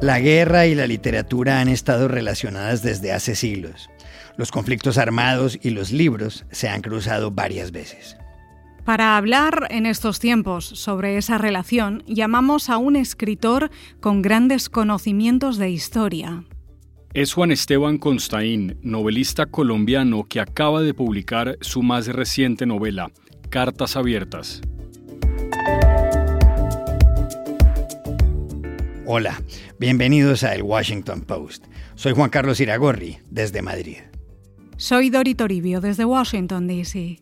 La guerra y la literatura han estado relacionadas desde hace siglos. Los conflictos armados y los libros se han cruzado varias veces. Para hablar en estos tiempos sobre esa relación, llamamos a un escritor con grandes conocimientos de historia. Es Juan Esteban Constaín, novelista colombiano que acaba de publicar su más reciente novela, Cartas Abiertas. Hola, bienvenidos a El Washington Post. Soy Juan Carlos Iragorri, desde Madrid. Soy Dori Toribio, desde Washington, D.C.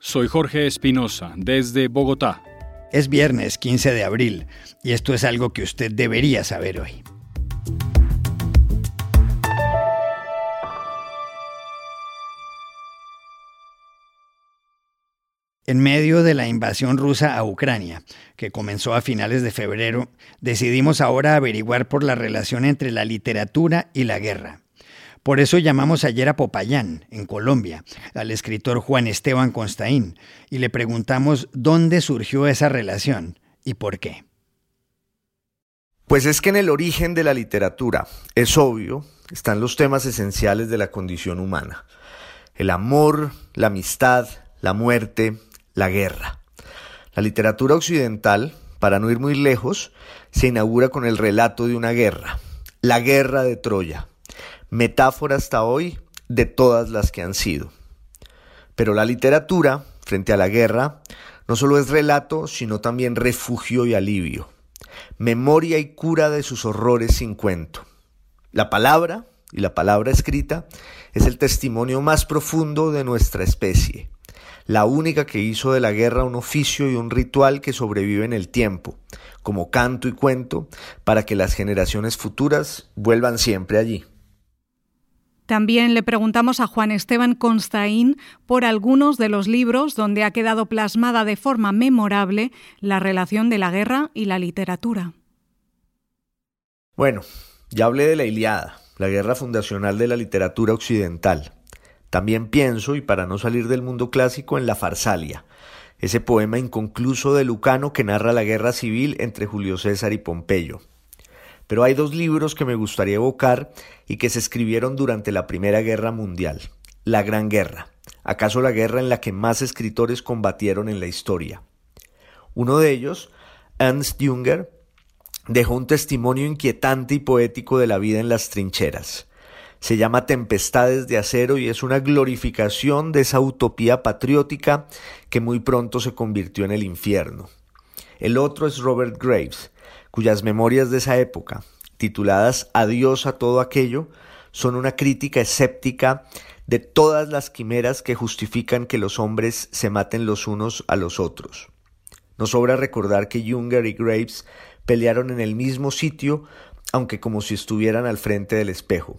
Soy Jorge Espinosa, desde Bogotá. Es viernes 15 de abril y esto es algo que usted debería saber hoy. En medio de la invasión rusa a Ucrania, que comenzó a finales de febrero, decidimos ahora averiguar por la relación entre la literatura y la guerra. Por eso llamamos ayer a Popayán, en Colombia, al escritor Juan Esteban Constaín, y le preguntamos dónde surgió esa relación y por qué. Pues es que en el origen de la literatura, es obvio, están los temas esenciales de la condición humana. El amor, la amistad, la muerte, la guerra. La literatura occidental, para no ir muy lejos, se inaugura con el relato de una guerra, la guerra de Troya, metáfora hasta hoy de todas las que han sido. Pero la literatura, frente a la guerra, no solo es relato, sino también refugio y alivio, memoria y cura de sus horrores sin cuento. La palabra, y la palabra escrita, es el testimonio más profundo de nuestra especie la única que hizo de la guerra un oficio y un ritual que sobrevive en el tiempo, como canto y cuento, para que las generaciones futuras vuelvan siempre allí. También le preguntamos a Juan Esteban Constaín por algunos de los libros donde ha quedado plasmada de forma memorable la relación de la guerra y la literatura. Bueno, ya hablé de la Iliada, la guerra fundacional de la literatura occidental. También pienso, y para no salir del mundo clásico, en La Farsalia, ese poema inconcluso de Lucano que narra la guerra civil entre Julio César y Pompeyo. Pero hay dos libros que me gustaría evocar y que se escribieron durante la Primera Guerra Mundial. La Gran Guerra, acaso la guerra en la que más escritores combatieron en la historia. Uno de ellos, Ernst Jünger, dejó un testimonio inquietante y poético de la vida en las trincheras. Se llama Tempestades de Acero y es una glorificación de esa utopía patriótica que muy pronto se convirtió en el infierno. El otro es Robert Graves, cuyas memorias de esa época, tituladas Adiós a todo aquello, son una crítica escéptica de todas las quimeras que justifican que los hombres se maten los unos a los otros. Nos sobra recordar que Junger y Graves pelearon en el mismo sitio, aunque como si estuvieran al frente del espejo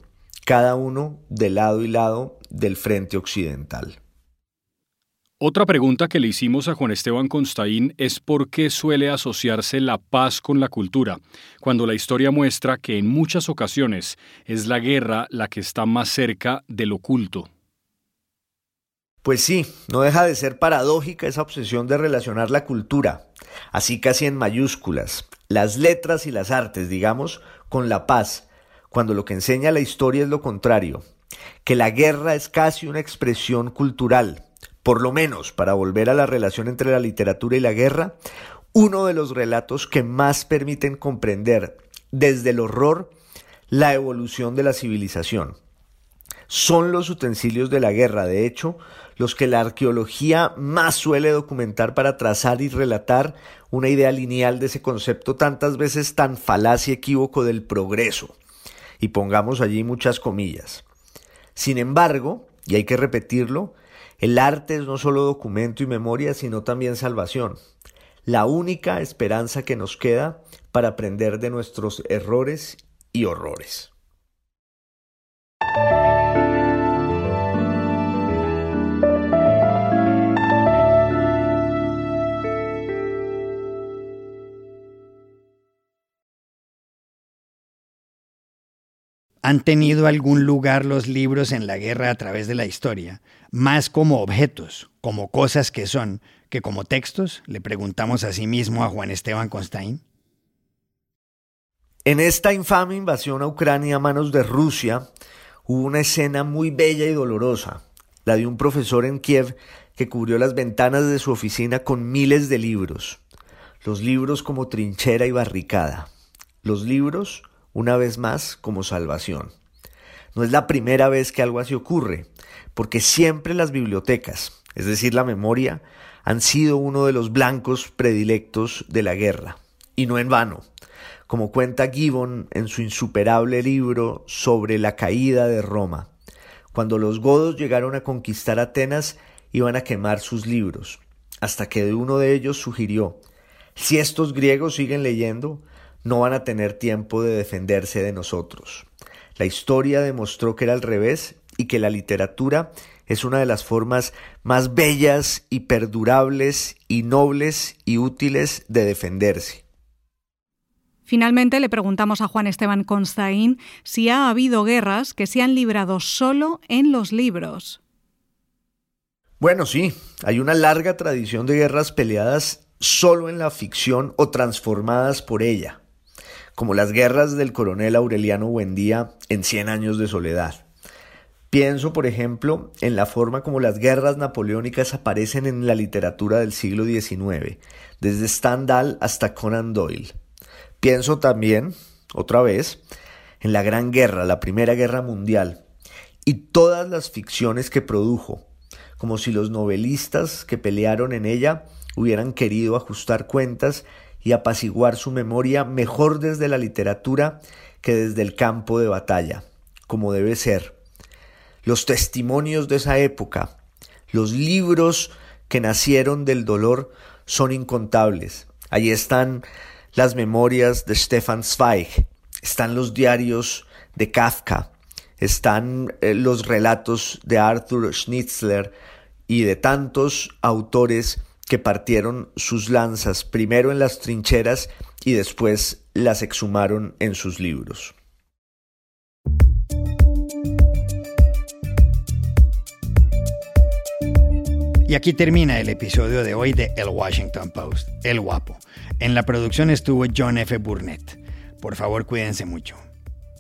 cada uno de lado y lado del frente occidental. Otra pregunta que le hicimos a Juan Esteban Constaín es por qué suele asociarse la paz con la cultura, cuando la historia muestra que en muchas ocasiones es la guerra la que está más cerca del oculto. Pues sí, no deja de ser paradójica esa obsesión de relacionar la cultura, así casi en mayúsculas, las letras y las artes, digamos, con la paz, cuando lo que enseña la historia es lo contrario, que la guerra es casi una expresión cultural, por lo menos para volver a la relación entre la literatura y la guerra, uno de los relatos que más permiten comprender desde el horror la evolución de la civilización. Son los utensilios de la guerra, de hecho, los que la arqueología más suele documentar para trazar y relatar una idea lineal de ese concepto tantas veces tan falaz y equívoco del progreso y pongamos allí muchas comillas. Sin embargo, y hay que repetirlo, el arte es no solo documento y memoria, sino también salvación. La única esperanza que nos queda para aprender de nuestros errores y horrores. Han tenido algún lugar los libros en la guerra a través de la historia, más como objetos, como cosas que son, que como textos, le preguntamos a sí mismo a Juan Esteban Constaín. En esta infame invasión a Ucrania a manos de Rusia, hubo una escena muy bella y dolorosa, la de un profesor en Kiev que cubrió las ventanas de su oficina con miles de libros. Los libros como trinchera y barricada. Los libros, una vez más, como salvación. No es la primera vez que algo así ocurre, porque siempre las bibliotecas, es decir, la memoria, han sido uno de los blancos predilectos de la guerra. Y no en vano. Como cuenta Gibbon en su insuperable libro sobre la caída de Roma, cuando los godos llegaron a conquistar Atenas, iban a quemar sus libros, hasta que uno de ellos sugirió, si estos griegos siguen leyendo, no van a tener tiempo de defenderse de nosotros. La historia demostró que era al revés y que la literatura es una de las formas más bellas y perdurables y nobles y útiles de defenderse. Finalmente le preguntamos a Juan Esteban Constaín si ha habido guerras que se han librado solo en los libros. Bueno, sí, hay una larga tradición de guerras peleadas solo en la ficción o transformadas por ella, como las guerras del coronel Aureliano Buendía en Cien años de soledad. Pienso, por ejemplo, en la forma como las guerras napoleónicas aparecen en la literatura del siglo XIX, desde Stendhal hasta Conan Doyle. Pienso también, otra vez, en la Gran Guerra, la Primera Guerra Mundial, y todas las ficciones que produjo, como si los novelistas que pelearon en ella hubieran querido ajustar cuentas y apaciguar su memoria mejor desde la literatura que desde el campo de batalla, como debe ser. Los testimonios de esa época, los libros que nacieron del dolor son incontables. Allí están las memorias de Stefan Zweig, están los diarios de Kafka, están eh, los relatos de Arthur Schnitzler y de tantos autores que partieron sus lanzas primero en las trincheras y después las exhumaron en sus libros. Y aquí termina el episodio de hoy de El Washington Post, El Guapo. En la producción estuvo John F. Burnett. Por favor, cuídense mucho.